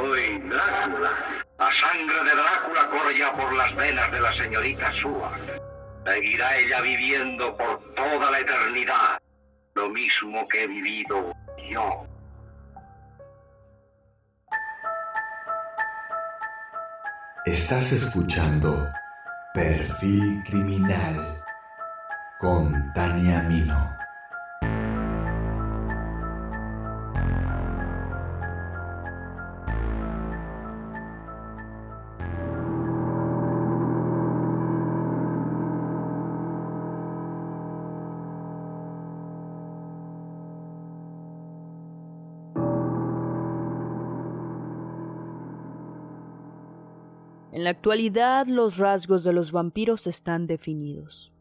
Soy Drácula. La sangre de Drácula corre ya por las venas de la señorita Sua. Seguirá ella viviendo por toda la eternidad, lo mismo que he vivido yo. Estás escuchando Perfil Criminal con Tania Mino. En la actualidad los rasgos de los vampiros están definidos.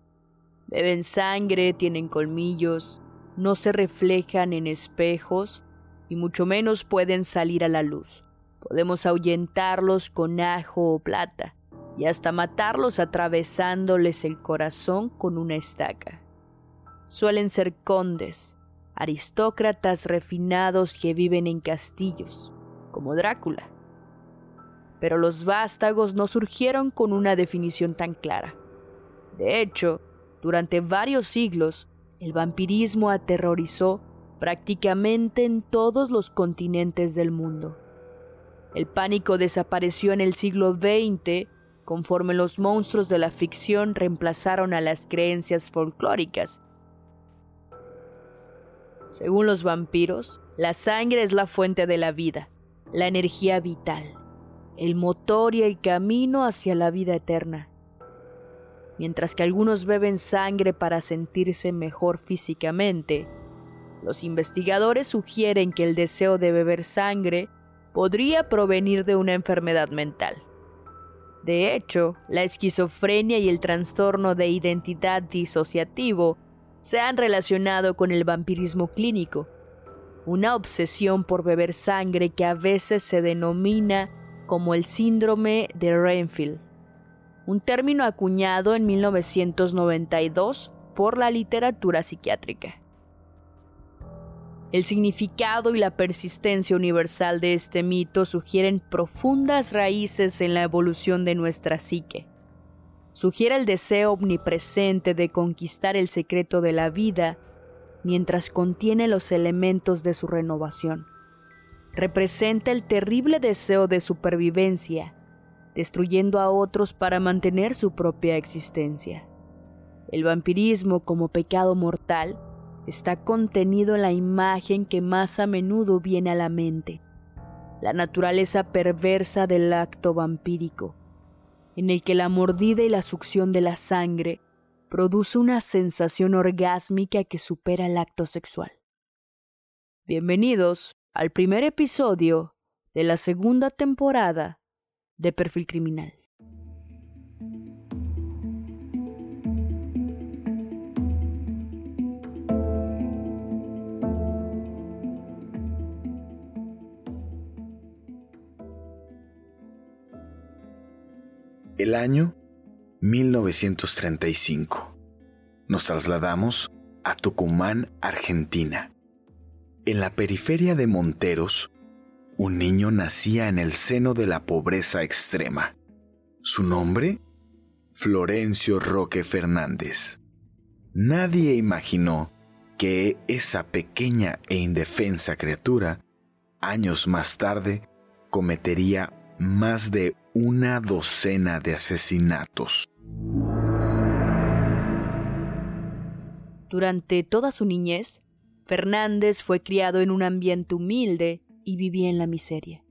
Beben sangre, tienen colmillos, no se reflejan en espejos y mucho menos pueden salir a la luz. Podemos ahuyentarlos con ajo o plata y hasta matarlos atravesándoles el corazón con una estaca. Suelen ser condes, aristócratas refinados que viven en castillos, como Drácula pero los vástagos no surgieron con una definición tan clara. De hecho, durante varios siglos, el vampirismo aterrorizó prácticamente en todos los continentes del mundo. El pánico desapareció en el siglo XX conforme los monstruos de la ficción reemplazaron a las creencias folclóricas. Según los vampiros, la sangre es la fuente de la vida, la energía vital el motor y el camino hacia la vida eterna. Mientras que algunos beben sangre para sentirse mejor físicamente, los investigadores sugieren que el deseo de beber sangre podría provenir de una enfermedad mental. De hecho, la esquizofrenia y el trastorno de identidad disociativo se han relacionado con el vampirismo clínico, una obsesión por beber sangre que a veces se denomina como el síndrome de Renfield, un término acuñado en 1992 por la literatura psiquiátrica. El significado y la persistencia universal de este mito sugieren profundas raíces en la evolución de nuestra psique. Sugiere el deseo omnipresente de conquistar el secreto de la vida mientras contiene los elementos de su renovación representa el terrible deseo de supervivencia, destruyendo a otros para mantener su propia existencia. El vampirismo como pecado mortal está contenido en la imagen que más a menudo viene a la mente, la naturaleza perversa del acto vampírico, en el que la mordida y la succión de la sangre produce una sensación orgásmica que supera el acto sexual. Bienvenidos al primer episodio de la segunda temporada de Perfil Criminal. El año 1935. Nos trasladamos a Tucumán, Argentina. En la periferia de Monteros, un niño nacía en el seno de la pobreza extrema. Su nombre, Florencio Roque Fernández. Nadie imaginó que esa pequeña e indefensa criatura, años más tarde, cometería más de una docena de asesinatos. Durante toda su niñez, Fernández fue criado en un ambiente humilde y vivía en la miseria.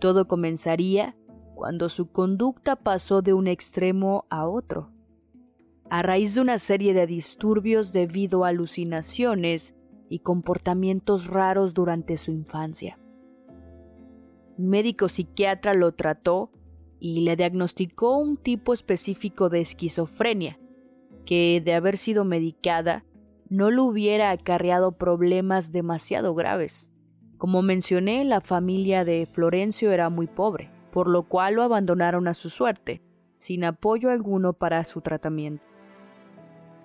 Todo comenzaría cuando su conducta pasó de un extremo a otro. A raíz de una serie de disturbios debido a alucinaciones y comportamientos raros durante su infancia. Un médico psiquiatra lo trató y le diagnosticó un tipo específico de esquizofrenia, que de haber sido medicada no le hubiera acarreado problemas demasiado graves. Como mencioné, la familia de Florencio era muy pobre, por lo cual lo abandonaron a su suerte, sin apoyo alguno para su tratamiento.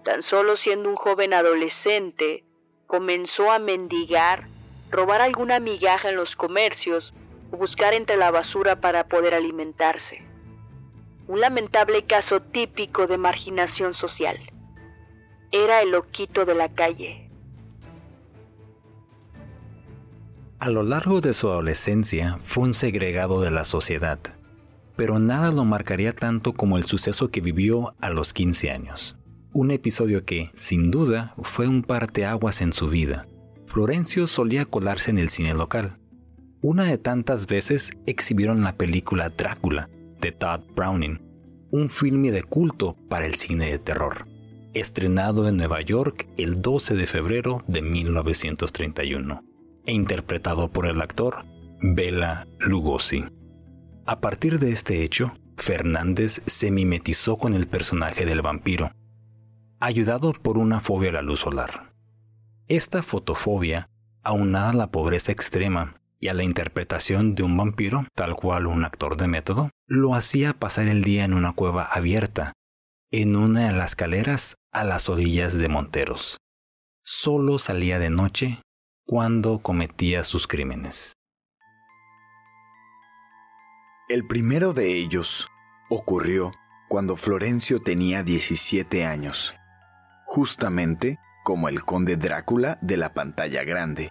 Tan solo siendo un joven adolescente, comenzó a mendigar, robar alguna migaja en los comercios o buscar entre la basura para poder alimentarse. Un lamentable caso típico de marginación social. Era el loquito de la calle. A lo largo de su adolescencia fue un segregado de la sociedad, pero nada lo marcaría tanto como el suceso que vivió a los 15 años. Un episodio que, sin duda, fue un parteaguas en su vida. Florencio solía colarse en el cine local. Una de tantas veces exhibieron la película Drácula, de Todd Browning, un filme de culto para el cine de terror, estrenado en Nueva York el 12 de febrero de 1931 e interpretado por el actor Bela Lugosi. A partir de este hecho, Fernández se mimetizó con el personaje del vampiro, ayudado por una fobia a la luz solar. Esta fotofobia, aunada a la pobreza extrema y a la interpretación de un vampiro, tal cual un actor de método, lo hacía pasar el día en una cueva abierta, en una de las escaleras a las orillas de Monteros. Solo salía de noche cuando cometía sus crímenes. El primero de ellos ocurrió cuando Florencio tenía 17 años, justamente como el conde Drácula de la pantalla grande.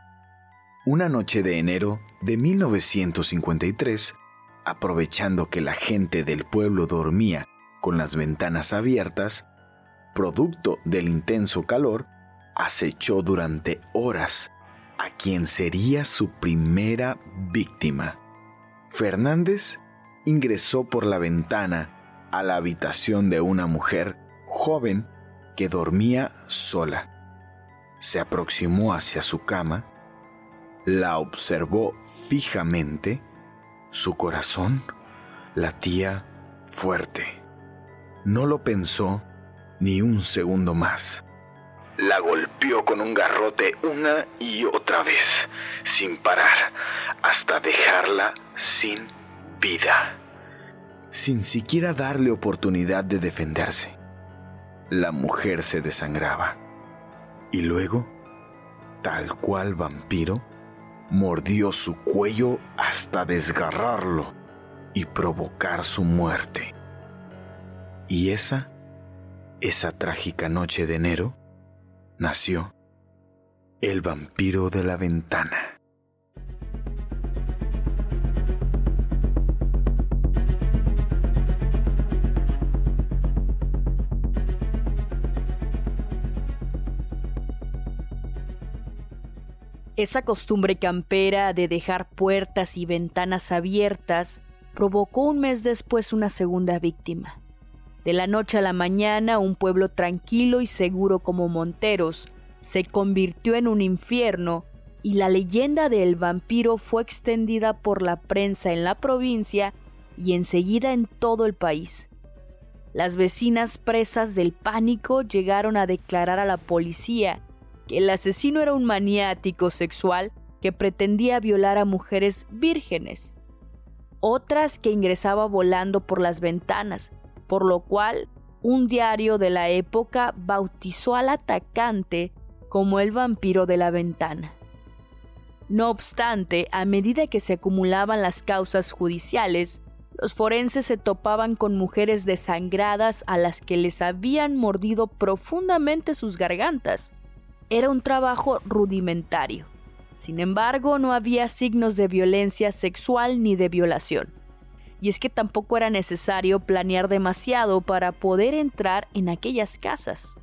Una noche de enero de 1953, aprovechando que la gente del pueblo dormía con las ventanas abiertas, producto del intenso calor, acechó durante horas a quien sería su primera víctima. Fernández ingresó por la ventana a la habitación de una mujer joven que dormía sola. Se aproximó hacia su cama, la observó fijamente, su corazón latía fuerte. No lo pensó ni un segundo más. La golpeó con un garrote una y otra vez, sin parar, hasta dejarla sin vida, sin siquiera darle oportunidad de defenderse. La mujer se desangraba y luego, tal cual vampiro, mordió su cuello hasta desgarrarlo y provocar su muerte. Y esa, esa trágica noche de enero, nació el vampiro de la ventana. Esa costumbre campera de dejar puertas y ventanas abiertas provocó un mes después una segunda víctima. De la noche a la mañana, un pueblo tranquilo y seguro como Monteros se convirtió en un infierno y la leyenda del vampiro fue extendida por la prensa en la provincia y enseguida en todo el país. Las vecinas presas del pánico llegaron a declarar a la policía que el asesino era un maniático sexual que pretendía violar a mujeres vírgenes. Otras que ingresaba volando por las ventanas, por lo cual un diario de la época bautizó al atacante como el vampiro de la ventana. No obstante, a medida que se acumulaban las causas judiciales, los forenses se topaban con mujeres desangradas a las que les habían mordido profundamente sus gargantas. Era un trabajo rudimentario. Sin embargo, no había signos de violencia sexual ni de violación y es que tampoco era necesario planear demasiado para poder entrar en aquellas casas.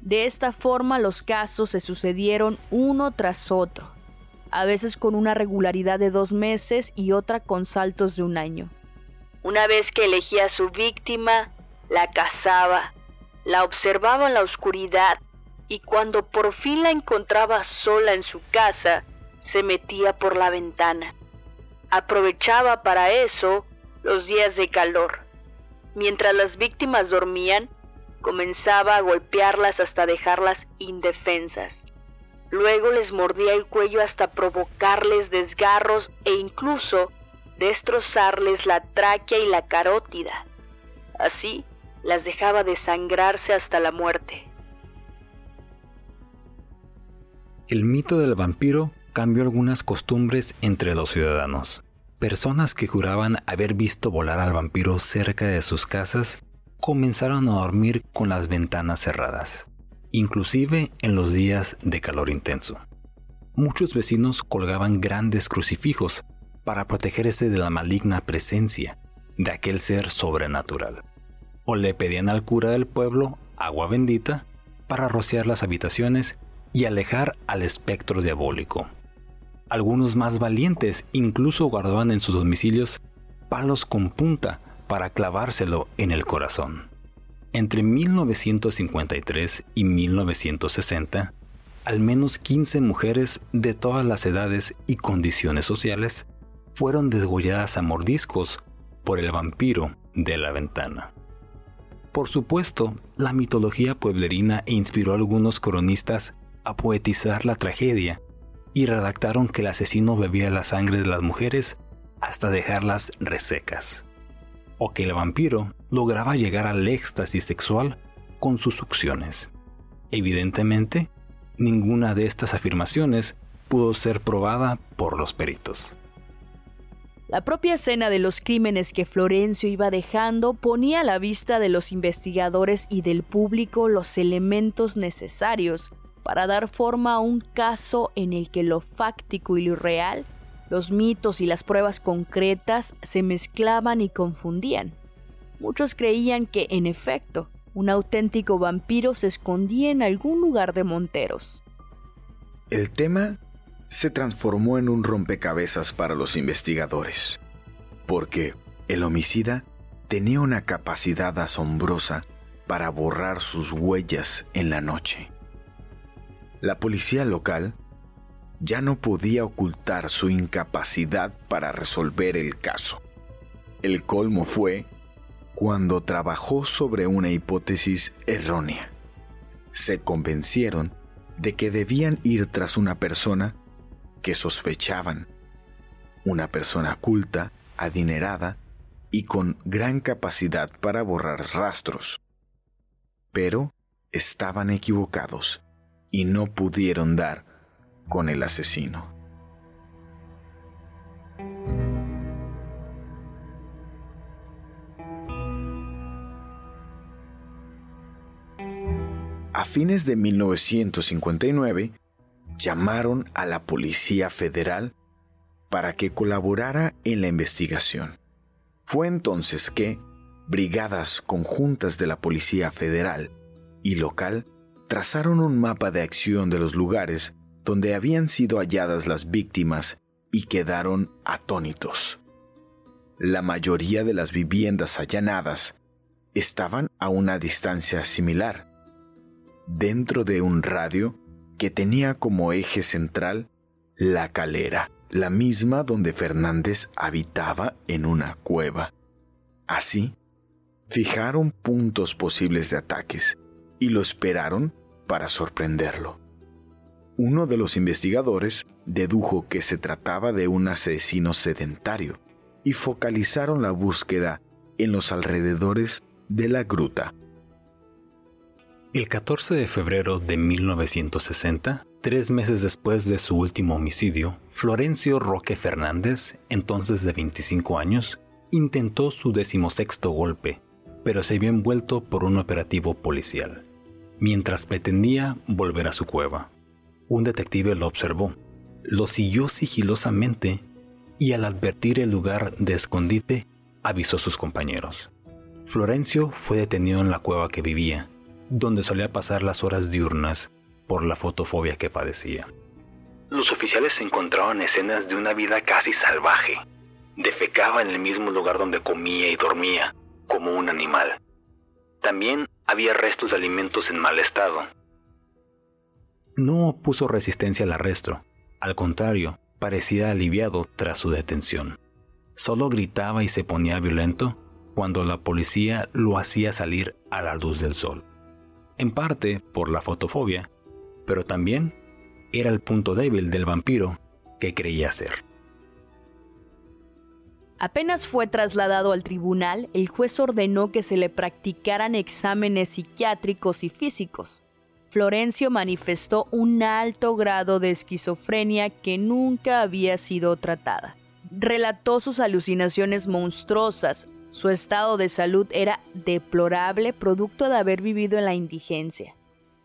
De esta forma los casos se sucedieron uno tras otro, a veces con una regularidad de dos meses y otra con saltos de un año. Una vez que elegía a su víctima, la cazaba, la observaba en la oscuridad y cuando por fin la encontraba sola en su casa, se metía por la ventana. Aprovechaba para eso los días de calor. Mientras las víctimas dormían, comenzaba a golpearlas hasta dejarlas indefensas. Luego les mordía el cuello hasta provocarles desgarros e incluso destrozarles la tráquea y la carótida. Así las dejaba desangrarse hasta la muerte. El mito del vampiro cambió algunas costumbres entre los ciudadanos. Personas que juraban haber visto volar al vampiro cerca de sus casas comenzaron a dormir con las ventanas cerradas, inclusive en los días de calor intenso. Muchos vecinos colgaban grandes crucifijos para protegerse de la maligna presencia de aquel ser sobrenatural. O le pedían al cura del pueblo agua bendita para rociar las habitaciones y alejar al espectro diabólico. Algunos más valientes incluso guardaban en sus domicilios palos con punta para clavárselo en el corazón. Entre 1953 y 1960, al menos 15 mujeres de todas las edades y condiciones sociales fueron desgolladas a mordiscos por el vampiro de la ventana. Por supuesto, la mitología pueblerina inspiró a algunos cronistas a poetizar la tragedia y redactaron que el asesino bebía la sangre de las mujeres hasta dejarlas resecas, o que el vampiro lograba llegar al éxtasis sexual con sus succiones. Evidentemente, ninguna de estas afirmaciones pudo ser probada por los peritos. La propia escena de los crímenes que Florencio iba dejando ponía a la vista de los investigadores y del público los elementos necesarios para dar forma a un caso en el que lo fáctico y lo real, los mitos y las pruebas concretas se mezclaban y confundían. Muchos creían que, en efecto, un auténtico vampiro se escondía en algún lugar de Monteros. El tema se transformó en un rompecabezas para los investigadores, porque el homicida tenía una capacidad asombrosa para borrar sus huellas en la noche. La policía local ya no podía ocultar su incapacidad para resolver el caso. El colmo fue cuando trabajó sobre una hipótesis errónea. Se convencieron de que debían ir tras una persona que sospechaban. Una persona culta, adinerada y con gran capacidad para borrar rastros. Pero estaban equivocados y no pudieron dar con el asesino. A fines de 1959, llamaron a la Policía Federal para que colaborara en la investigación. Fue entonces que brigadas conjuntas de la Policía Federal y local trazaron un mapa de acción de los lugares donde habían sido halladas las víctimas y quedaron atónitos. La mayoría de las viviendas allanadas estaban a una distancia similar, dentro de un radio que tenía como eje central la calera, la misma donde Fernández habitaba en una cueva. Así, fijaron puntos posibles de ataques y lo esperaron para sorprenderlo. Uno de los investigadores dedujo que se trataba de un asesino sedentario y focalizaron la búsqueda en los alrededores de la gruta. El 14 de febrero de 1960, tres meses después de su último homicidio, Florencio Roque Fernández, entonces de 25 años, intentó su decimosexto golpe, pero se vio envuelto por un operativo policial. Mientras pretendía volver a su cueva, un detective lo observó, lo siguió sigilosamente y al advertir el lugar de escondite, avisó a sus compañeros. Florencio fue detenido en la cueva que vivía donde solía pasar las horas diurnas por la fotofobia que padecía. Los oficiales encontraron escenas de una vida casi salvaje. Defecaba en el mismo lugar donde comía y dormía, como un animal. También había restos de alimentos en mal estado. No opuso resistencia al arresto. Al contrario, parecía aliviado tras su detención. Solo gritaba y se ponía violento cuando la policía lo hacía salir a la luz del sol en parte por la fotofobia, pero también era el punto débil del vampiro que creía ser. Apenas fue trasladado al tribunal, el juez ordenó que se le practicaran exámenes psiquiátricos y físicos. Florencio manifestó un alto grado de esquizofrenia que nunca había sido tratada. Relató sus alucinaciones monstruosas. Su estado de salud era deplorable producto de haber vivido en la indigencia.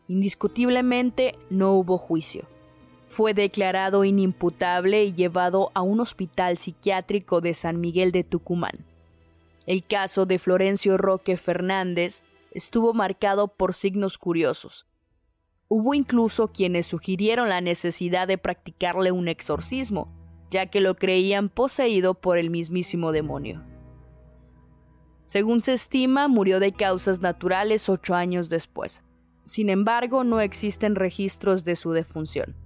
Indiscutiblemente no hubo juicio. Fue declarado inimputable y llevado a un hospital psiquiátrico de San Miguel de Tucumán. El caso de Florencio Roque Fernández estuvo marcado por signos curiosos. Hubo incluso quienes sugirieron la necesidad de practicarle un exorcismo, ya que lo creían poseído por el mismísimo demonio. Según se estima, murió de causas naturales ocho años después. Sin embargo, no existen registros de su defunción.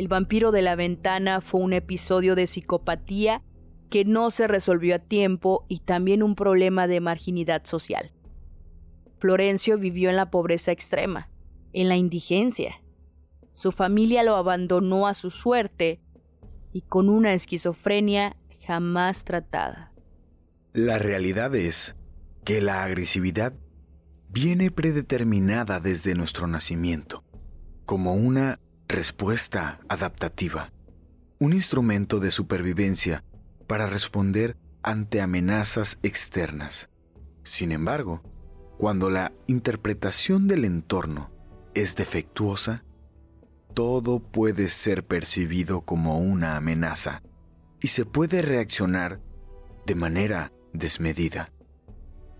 El vampiro de la ventana fue un episodio de psicopatía que no se resolvió a tiempo y también un problema de marginidad social. Florencio vivió en la pobreza extrema, en la indigencia. Su familia lo abandonó a su suerte y con una esquizofrenia jamás tratada. La realidad es que la agresividad viene predeterminada desde nuestro nacimiento, como una respuesta adaptativa, un instrumento de supervivencia para responder ante amenazas externas. Sin embargo, cuando la interpretación del entorno es defectuosa, todo puede ser percibido como una amenaza y se puede reaccionar de manera desmedida,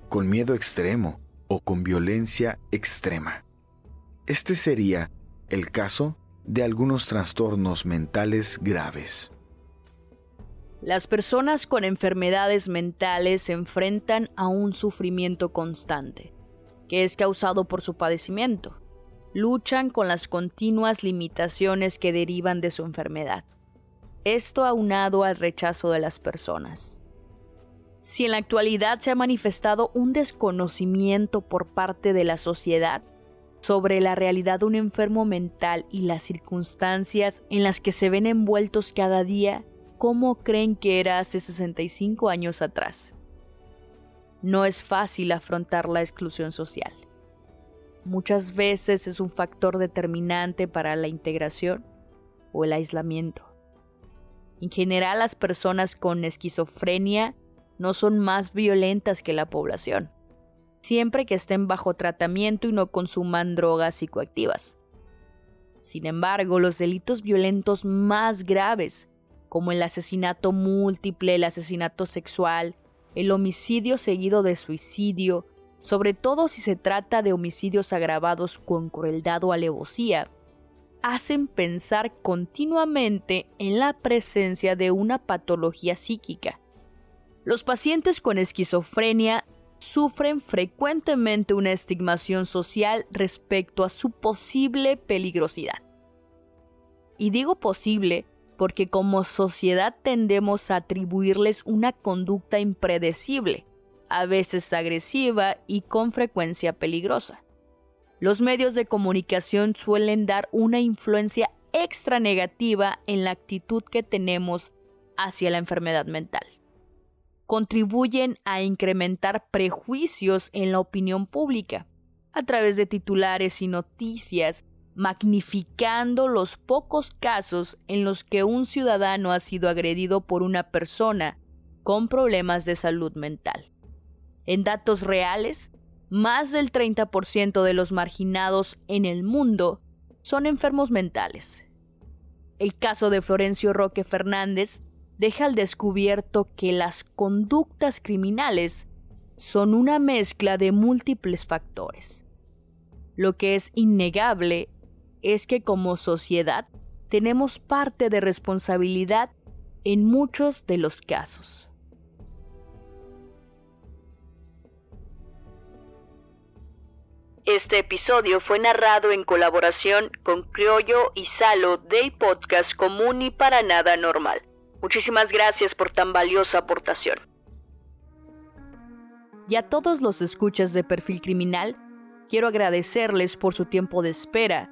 con miedo extremo o con violencia extrema. Este sería el caso de algunos trastornos mentales graves. Las personas con enfermedades mentales se enfrentan a un sufrimiento constante, que es causado por su padecimiento. Luchan con las continuas limitaciones que derivan de su enfermedad. Esto aunado al rechazo de las personas. Si en la actualidad se ha manifestado un desconocimiento por parte de la sociedad sobre la realidad de un enfermo mental y las circunstancias en las que se ven envueltos cada día, cómo creen que era hace 65 años atrás. No es fácil afrontar la exclusión social. Muchas veces es un factor determinante para la integración o el aislamiento. En general, las personas con esquizofrenia no son más violentas que la población, siempre que estén bajo tratamiento y no consuman drogas psicoactivas. Sin embargo, los delitos violentos más graves como el asesinato múltiple, el asesinato sexual, el homicidio seguido de suicidio, sobre todo si se trata de homicidios agravados con crueldad o alevosía, hacen pensar continuamente en la presencia de una patología psíquica. Los pacientes con esquizofrenia sufren frecuentemente una estigmación social respecto a su posible peligrosidad. Y digo posible porque como sociedad tendemos a atribuirles una conducta impredecible, a veces agresiva y con frecuencia peligrosa. Los medios de comunicación suelen dar una influencia extra negativa en la actitud que tenemos hacia la enfermedad mental. Contribuyen a incrementar prejuicios en la opinión pública a través de titulares y noticias magnificando los pocos casos en los que un ciudadano ha sido agredido por una persona con problemas de salud mental. En datos reales, más del 30% de los marginados en el mundo son enfermos mentales. El caso de Florencio Roque Fernández deja al descubierto que las conductas criminales son una mezcla de múltiples factores. Lo que es innegable es que como sociedad tenemos parte de responsabilidad en muchos de los casos. Este episodio fue narrado en colaboración con Criollo y Salo del podcast Común y para nada normal. Muchísimas gracias por tan valiosa aportación. Y a todos los escuchas de Perfil Criminal, quiero agradecerles por su tiempo de espera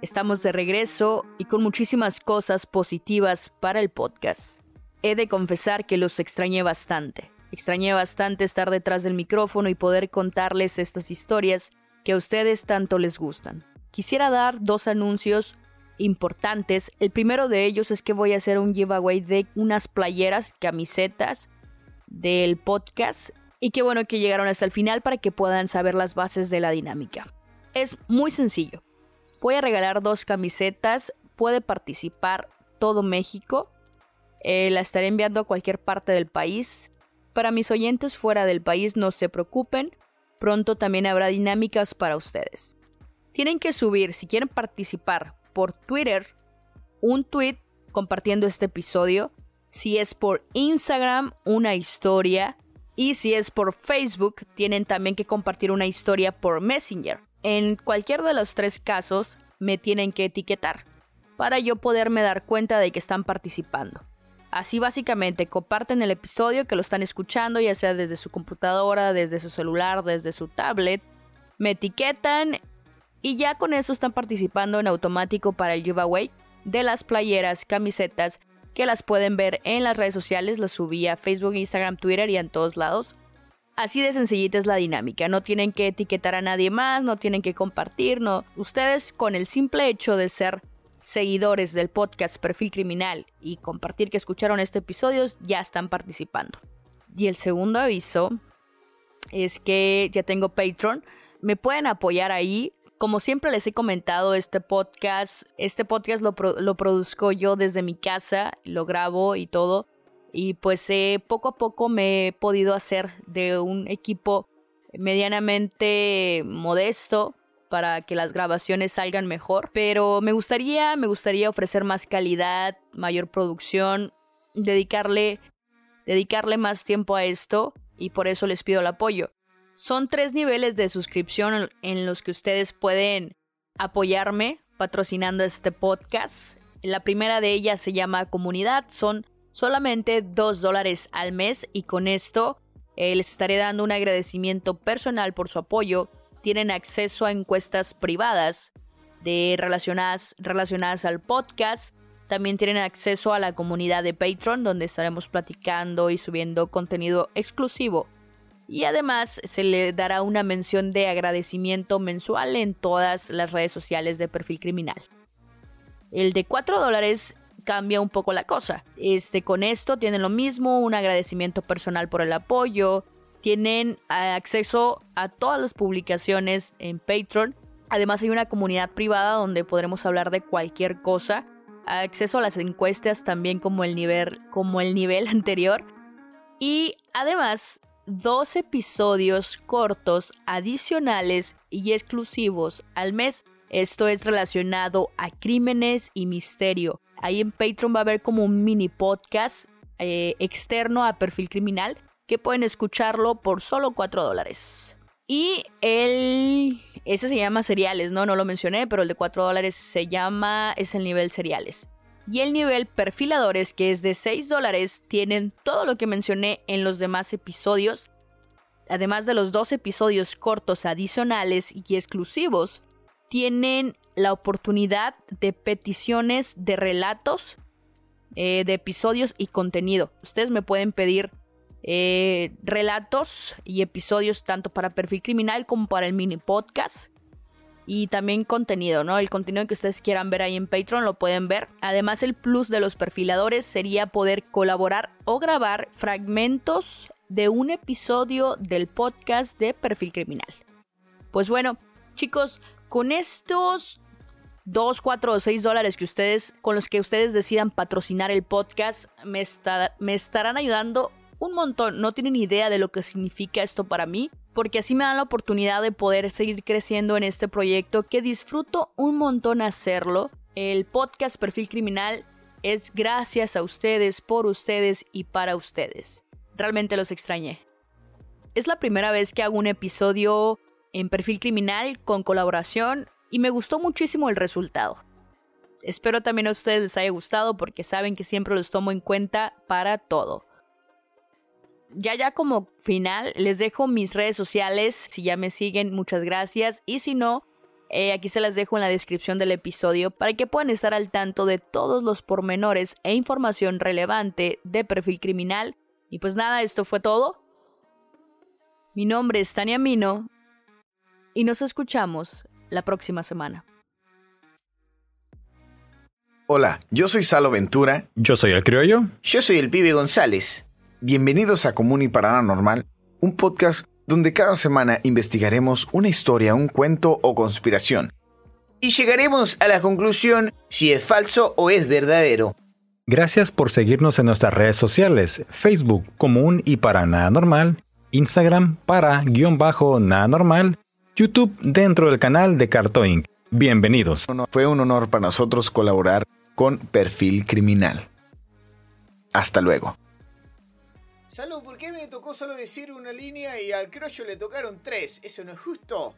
Estamos de regreso y con muchísimas cosas positivas para el podcast. He de confesar que los extrañé bastante. Extrañé bastante estar detrás del micrófono y poder contarles estas historias que a ustedes tanto les gustan. Quisiera dar dos anuncios importantes. El primero de ellos es que voy a hacer un giveaway de unas playeras, camisetas del podcast y qué bueno que llegaron hasta el final para que puedan saber las bases de la dinámica. Es muy sencillo. Voy a regalar dos camisetas, puede participar todo México. Eh, la estaré enviando a cualquier parte del país. Para mis oyentes fuera del país no se preocupen, pronto también habrá dinámicas para ustedes. Tienen que subir, si quieren participar por Twitter, un tweet compartiendo este episodio. Si es por Instagram, una historia. Y si es por Facebook, tienen también que compartir una historia por Messenger. En cualquier de los tres casos, me tienen que etiquetar para yo poderme dar cuenta de que están participando. Así básicamente comparten el episodio que lo están escuchando, ya sea desde su computadora, desde su celular, desde su tablet. Me etiquetan y ya con eso están participando en automático para el giveaway de las playeras, camisetas, que las pueden ver en las redes sociales, las subí a Facebook, Instagram, Twitter y en todos lados. Así de sencillita es la dinámica, no tienen que etiquetar a nadie más, no tienen que compartir, no. Ustedes con el simple hecho de ser seguidores del podcast Perfil Criminal y compartir que escucharon este episodio ya están participando. Y el segundo aviso es que ya tengo Patreon. Me pueden apoyar ahí. Como siempre les he comentado, este podcast, este podcast lo, produzco yo desde mi casa, lo grabo y todo. Y pues eh, poco a poco me he podido hacer de un equipo medianamente modesto para que las grabaciones salgan mejor. Pero me gustaría, me gustaría ofrecer más calidad, mayor producción, dedicarle, dedicarle más tiempo a esto y por eso les pido el apoyo. Son tres niveles de suscripción en los que ustedes pueden apoyarme patrocinando este podcast. La primera de ellas se llama comunidad, son solamente dos dólares al mes y con esto eh, les estaré dando un agradecimiento personal por su apoyo tienen acceso a encuestas privadas de relacionadas, relacionadas al podcast. También tienen acceso a la comunidad de Patreon, donde estaremos platicando y subiendo contenido exclusivo. Y además se le dará una mención de agradecimiento mensual en todas las redes sociales de Perfil Criminal. El de 4 dólares cambia un poco la cosa. Este, con esto tienen lo mismo, un agradecimiento personal por el apoyo, tienen acceso a todas las publicaciones en Patreon. Además hay una comunidad privada donde podremos hablar de cualquier cosa. Acceso a las encuestas también como el nivel, como el nivel anterior. Y además dos episodios cortos adicionales y exclusivos al mes. Esto es relacionado a crímenes y misterio. Ahí en Patreon va a haber como un mini podcast eh, externo a perfil criminal que pueden escucharlo por solo 4 dólares. Y el... Ese se llama seriales, ¿no? No lo mencioné, pero el de 4 dólares se llama... Es el nivel seriales. Y el nivel perfiladores, que es de 6 dólares, tienen todo lo que mencioné en los demás episodios. Además de los dos episodios cortos adicionales y exclusivos, tienen la oportunidad de peticiones de relatos, eh, de episodios y contenido. Ustedes me pueden pedir eh, relatos y episodios tanto para perfil criminal como para el mini podcast. Y también contenido, ¿no? El contenido que ustedes quieran ver ahí en Patreon lo pueden ver. Además, el plus de los perfiladores sería poder colaborar o grabar fragmentos de un episodio del podcast de perfil criminal. Pues bueno, chicos, con estos 2, 4 o 6 dólares que ustedes, con los que ustedes decidan patrocinar el podcast, me, me estarán ayudando un montón. No tienen idea de lo que significa esto para mí, porque así me dan la oportunidad de poder seguir creciendo en este proyecto que disfruto un montón hacerlo. El podcast Perfil Criminal es gracias a ustedes, por ustedes y para ustedes. Realmente los extrañé. Es la primera vez que hago un episodio en Perfil Criminal con colaboración y me gustó muchísimo el resultado. Espero también a ustedes les haya gustado porque saben que siempre los tomo en cuenta para todo ya ya como final, les dejo mis redes sociales. Si ya me siguen, muchas gracias. Y si no, eh, aquí se las dejo en la descripción del episodio para que puedan estar al tanto de todos los pormenores e información relevante de perfil criminal, Y pues nada, esto fue todo. Mi nombre es Tania Mino y nos escuchamos la próxima semana. Hola, yo soy Salo Ventura. Yo soy el criollo. Yo soy el pibe González. Bienvenidos a Común y Paranormal, un podcast donde cada semana investigaremos una historia, un cuento o conspiración. Y llegaremos a la conclusión si es falso o es verdadero. Gracias por seguirnos en nuestras redes sociales, Facebook Común y Paranormal, Instagram para guion bajo nada normal, YouTube dentro del canal de Cartoon. Bienvenidos. Fue un honor para nosotros colaborar con Perfil Criminal. Hasta luego. Salud, ¿por qué me tocó solo decir una línea y al crollo le tocaron tres? Eso no es justo.